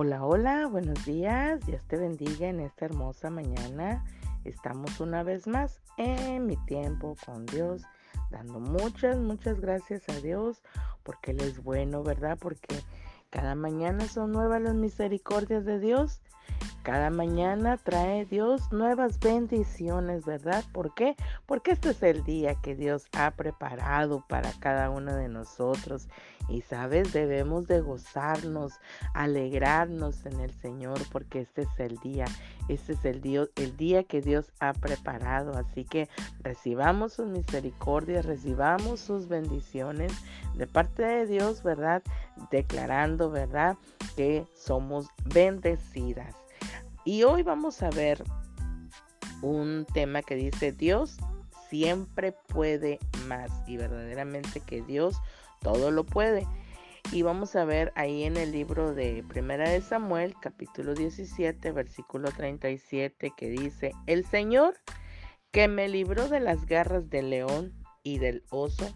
Hola, hola, buenos días. Dios te bendiga en esta hermosa mañana. Estamos una vez más en mi tiempo con Dios, dando muchas, muchas gracias a Dios porque Él es bueno, ¿verdad? Porque cada mañana son nuevas las misericordias de Dios cada mañana trae Dios nuevas bendiciones, ¿verdad? ¿Por qué? Porque este es el día que Dios ha preparado para cada uno de nosotros. Y sabes, debemos de gozarnos, alegrarnos en el Señor, porque este es el día, este es el el día que Dios ha preparado. Así que recibamos sus misericordias, recibamos sus bendiciones de parte de Dios, ¿verdad? Declarando, ¿verdad? Que somos bendecidas. Y hoy vamos a ver un tema que dice Dios siempre puede más y verdaderamente que Dios todo lo puede. Y vamos a ver ahí en el libro de Primera de Samuel, capítulo 17, versículo 37, que dice, el Señor que me libró de las garras del león y del oso,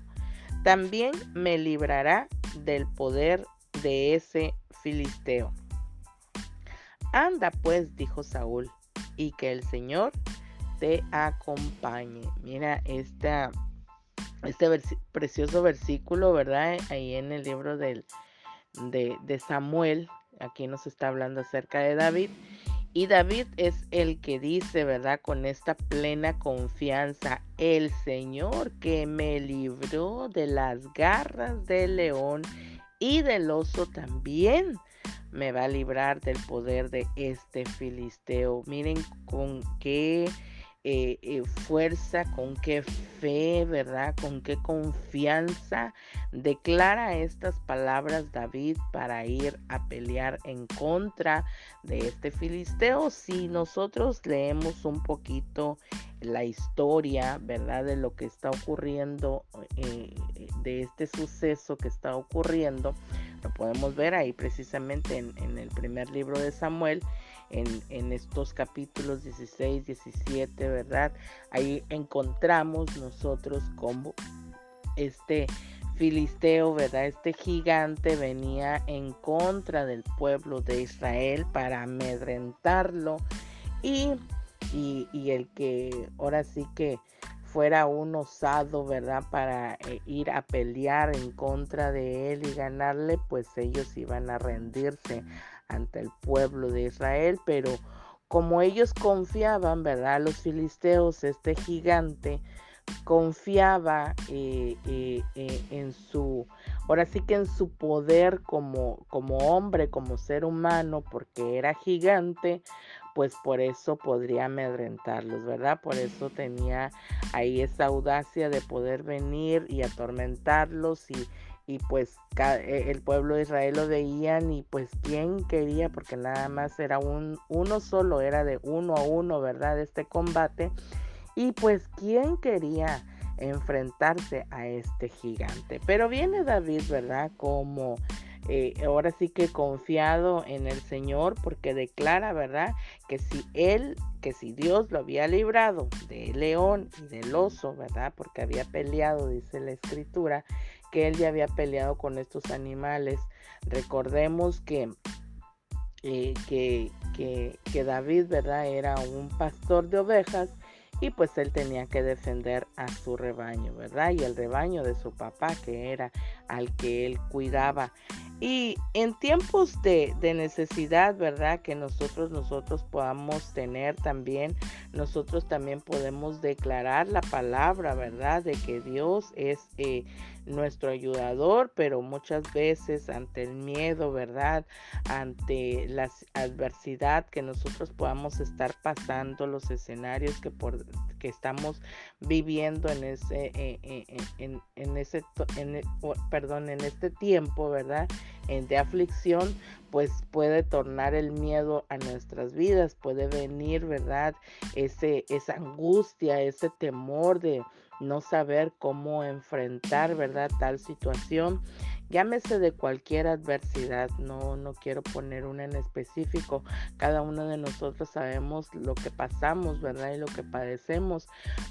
también me librará del poder de ese filisteo. Anda pues, dijo Saúl, y que el Señor te acompañe. Mira esta, este precioso versículo, ¿verdad? Ahí en el libro del, de, de Samuel, aquí nos está hablando acerca de David. Y David es el que dice, ¿verdad? Con esta plena confianza, el Señor que me libró de las garras del león y del oso también me va a librar del poder de este filisteo. Miren con qué eh, eh, fuerza, con qué fe, ¿verdad? Con qué confianza declara estas palabras David para ir a pelear en contra de este filisteo. Si nosotros leemos un poquito la historia, ¿verdad? De lo que está ocurriendo, eh, de este suceso que está ocurriendo, lo podemos ver ahí precisamente en, el primer libro de Samuel, en, estos capítulos 16, 17, ¿verdad? Ahí encontramos nosotros cómo este filisteo, ¿verdad? Este gigante venía en contra del pueblo de Israel para amedrentarlo y, y el que ahora sí que fuera un osado, ¿verdad? Para eh, ir a pelear en contra de él y ganarle, pues ellos iban a rendirse ante el pueblo de Israel, pero como ellos confiaban, ¿verdad? Los filisteos, este gigante, confiaba eh, eh, en su, ahora sí que en su poder como, como hombre, como ser humano, porque era gigante, pues por eso podría amedrentarlos, ¿verdad? Por eso tenía ahí esa audacia de poder venir y atormentarlos y, y pues e, el pueblo de Israel lo veían y pues quién quería, porque nada más era un, uno solo, era de uno a uno, ¿verdad? Este combate. Y pues quién quería enfrentarse a este gigante. Pero viene David, ¿verdad? Como eh, ahora sí que confiado en el Señor porque declara, ¿verdad? Que si Él, que si Dios lo había librado del león y del oso, ¿verdad? Porque había peleado, dice la escritura, que Él ya había peleado con estos animales. Recordemos que, eh, que, que, que David, ¿verdad? Era un pastor de ovejas y pues él tenía que defender a su rebaño, ¿verdad? Y el rebaño de su papá, que era al que él cuidaba. Y en tiempos de, necesidad, ¿verdad? Que nosotros, nosotros podamos tener también, nosotros también podemos declarar la palabra, ¿verdad? De que Dios es eh, nuestro ayudador, pero muchas veces ante el miedo, ¿verdad? Ante la adversidad que nosotros podamos estar pasando, los escenarios que, por, que estamos viviendo en ese, eh, eh, en, en, ese, en, perdón, en este tiempo, ¿verdad? De aflicción, pues puede tornar el miedo a nuestras vidas, puede venir, ¿verdad? Ese, esa angustia, ese temor de no saber cómo enfrentar, ¿verdad? Tal situación. llámese de cualquier adversidad, no, no quiero poner una en específico, cada uno de nosotros sabemos lo que pasamos, ¿verdad? Y lo que padecemos,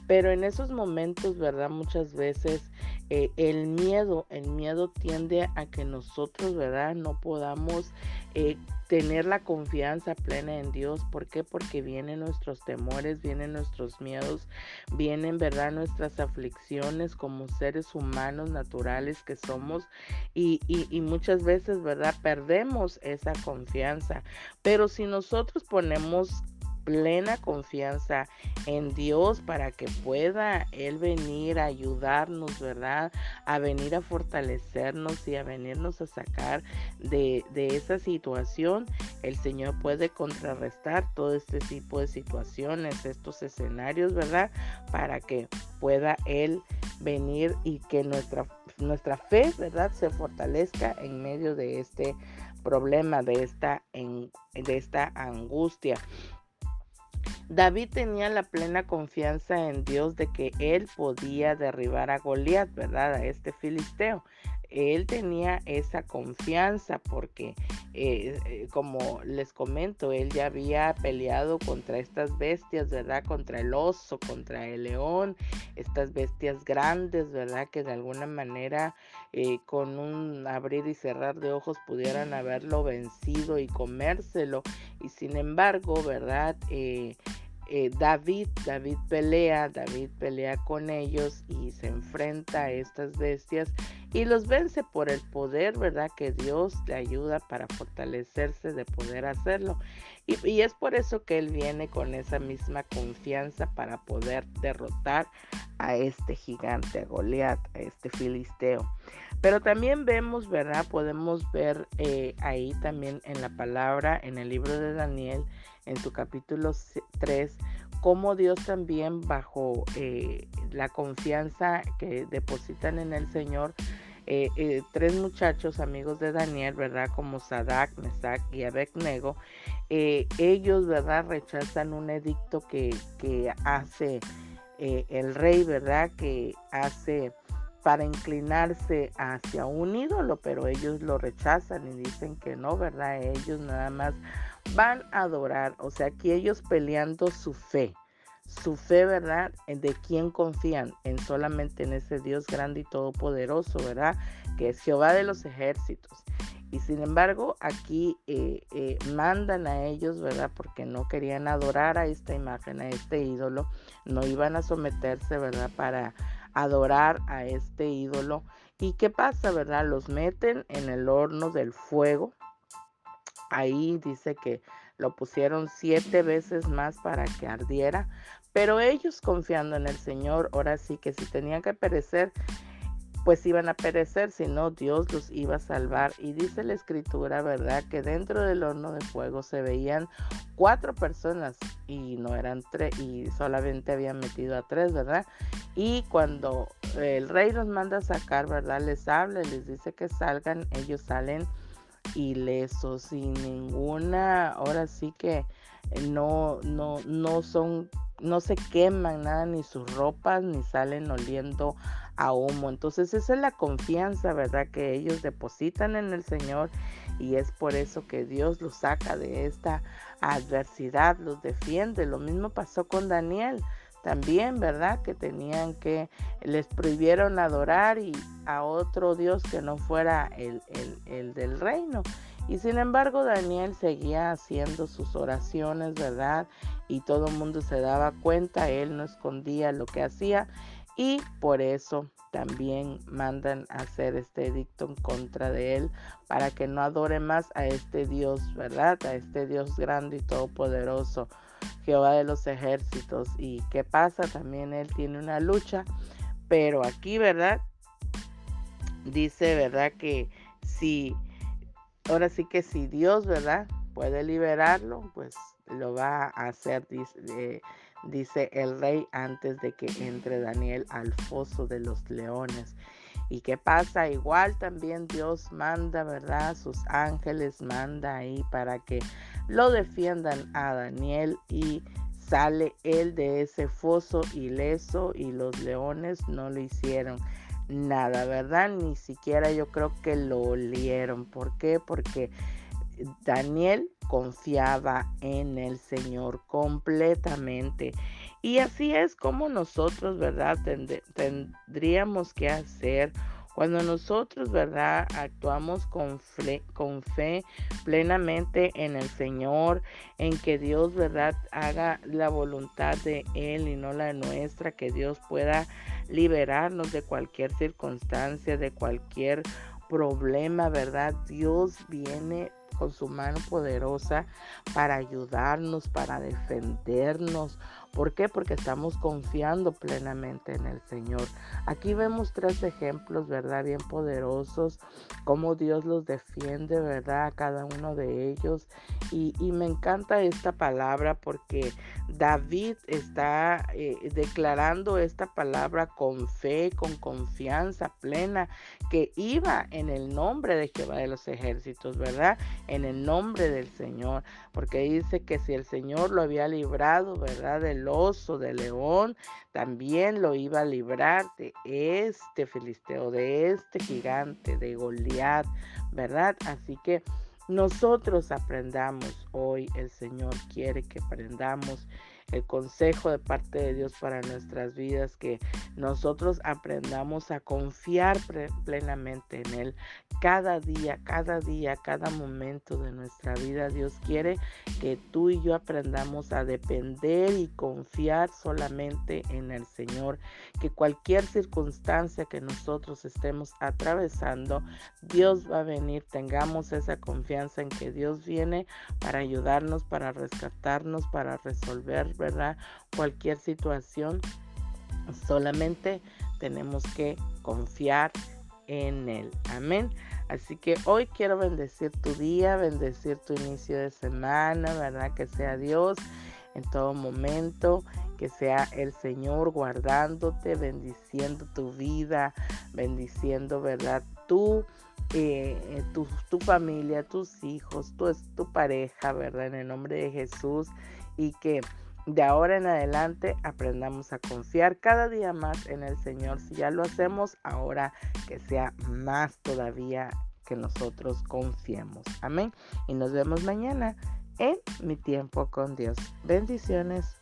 pero en esos momentos, ¿verdad? Muchas veces eh, el miedo, el miedo tiende a que nosotros, ¿verdad? No podamos eh, tener la confianza plena en Dios. ¿Por qué? Porque vienen nuestros temores, vienen nuestros miedos, vienen, ¿verdad? Nuestras aflicciones como seres humanos naturales que somos y, y, muchas veces, ¿verdad? Perdemos esa confianza. Pero si nosotros ponemos plena confianza en Dios para que pueda Él venir a ayudarnos, ¿verdad? A venir a fortalecernos y a venirnos a sacar de, de esa situación. El Señor puede contrarrestar todo este tipo de situaciones, estos escenarios, ¿verdad? Para que pueda Él venir y que nuestra, nuestra fe, ¿verdad? Se fortalezca en medio de este problema, de esta, en, de esta angustia. David tenía la plena confianza en Dios de que él podía derribar a Goliat, ¿verdad? A este filisteo. Él tenía esa confianza porque, eh, eh, como les comento, él ya había peleado contra estas bestias, ¿verdad? Contra el oso, contra el león, estas bestias grandes, ¿verdad? Que de alguna manera eh, con un abrir y cerrar de ojos pudieran haberlo vencido y comérselo. Y sin embargo, ¿verdad? Eh, David, David pelea, David pelea con ellos y se enfrenta a estas bestias y los vence por el poder, ¿verdad? Que Dios le ayuda para fortalecerse de poder hacerlo. Y, y, es por eso que él viene con esa misma confianza para poder derrotar a este gigante, a Goliat, a este filisteo. Pero también vemos, ¿verdad? Podemos ver eh, ahí también en la palabra, en el libro de Daniel, en su capítulo 3, cómo Dios también bajo eh, la confianza que depositan en el Señor, eh, tres muchachos amigos de Daniel, ¿verdad? Como Sadak, Mesac y Abednego, ellos, ¿verdad? Rechazan un edicto que, que hace el rey, ¿verdad? Que hace para inclinarse hacia un ídolo, pero ellos lo rechazan y dicen que no, ¿verdad? Ellos nada más van a adorar, o sea, aquí ellos peleando su fe, su fe, ¿verdad? De quién confían, en solamente en ese Dios grande y todopoderoso, ¿verdad? Que es Jehová de los ejércitos. Y sin embargo, aquí eh, eh, mandan a ellos, ¿verdad? Porque no querían adorar a esta imagen, a este ídolo, no iban a someterse, ¿verdad? Para adorar a este ídolo. ¿Y qué pasa, verdad? Los meten en el horno del fuego, Ahí dice que lo pusieron siete veces más para que ardiera, pero ellos confiando en el Señor, ahora sí que si tenían que perecer, pues iban a perecer, si no Dios los iba a salvar. Y dice la escritura, ¿verdad? Que dentro del horno de fuego se veían cuatro personas y no eran tres, y solamente habían metido a tres, ¿verdad? Y cuando el rey los manda a sacar, ¿verdad? Les habla, les dice que salgan, ellos salen ilesos, sin ninguna, ahora sí que no, no, no son, no se queman nada, ni sus ropas, ni salen oliendo a humo. Entonces esa es la confianza, ¿verdad? Que ellos depositan en el Señor y es por eso que Dios los saca de esta adversidad, los defiende. Lo mismo pasó con Daniel también, ¿verdad? Que tenían que, les prohibieron adorar y a otro Dios que no fuera el, el, del reino. Y sin embargo Daniel seguía haciendo sus oraciones, ¿verdad? Y todo el mundo se daba cuenta, él no escondía lo que hacía y por eso también mandan a hacer este edicto en contra de él para que no adore más a este Dios, ¿verdad? A este Dios grande y todopoderoso. Jehová de los ejércitos. ¿Y qué pasa? También él tiene una lucha, pero aquí, ¿verdad? Dice, ¿verdad? Que si, ahora sí que si Dios, ¿verdad? Puede liberarlo, pues lo va a hacer, dice, eh, dice el rey antes de que entre Daniel al foso de los leones. ¿Y qué pasa? Igual también Dios manda, ¿verdad? Sus ángeles manda ahí para que lo defiendan a Daniel y sale él de ese foso ileso y los leones no lo hicieron nada, ¿verdad? Ni siquiera yo creo que lo olieron. ¿Por qué? Porque Daniel confiaba en el Señor completamente. Y así es como nosotros, ¿verdad? tendríamos que hacer cuando nosotros, ¿verdad? Actuamos con fe, plenamente en el Señor, en que Dios, ¿verdad? Haga la voluntad de Él y no la nuestra, que Dios pueda liberarnos de cualquier circunstancia, de cualquier problema, ¿verdad? Dios viene con su mano poderosa para ayudarnos, para defendernos. ¿Por qué? Porque estamos confiando plenamente en el Señor. Aquí vemos tres ejemplos, ¿verdad? Bien poderosos, cómo Dios los defiende, ¿verdad? A cada uno de ellos. Y, me encanta esta palabra porque David está eh, declarando esta palabra con fe, con confianza plena, que iba en el nombre de Jehová de los ejércitos, ¿verdad? en el nombre del Señor, porque dice que si el Señor lo había librado, ¿verdad? Del oso, del león, también lo iba a librar de este filisteo, de este gigante, de Goliat, ¿verdad? Así que nosotros aprendamos hoy, el Señor quiere que aprendamos el consejo de parte de Dios para nuestras vidas, que nosotros aprendamos a confiar plenamente en Él. Cada día, cada día, cada momento de nuestra vida, Dios quiere que tú y yo aprendamos a depender y confiar solamente en el Señor. Que cualquier circunstancia que nosotros estemos atravesando, Dios va a venir. Tengamos esa confianza en que Dios viene para ayudarnos, para rescatarnos, para resolver ¿verdad? Cualquier situación, solamente tenemos que confiar en Él. Amén. Así que hoy quiero bendecir tu día, bendecir tu inicio de semana, ¿verdad? Que sea Dios en todo momento, que sea el Señor guardándote, bendiciendo tu vida, bendiciendo, ¿verdad? Tú, eh, eh, tu, tu, familia, tus hijos, tu, tu pareja, ¿verdad? En el nombre de Jesús y que de ahora en adelante aprendamos a confiar cada día más en el Señor. Si ya lo hacemos, ahora que sea más todavía que nosotros confiemos. Amén. Y nos vemos mañana en mi tiempo con Dios. Bendiciones.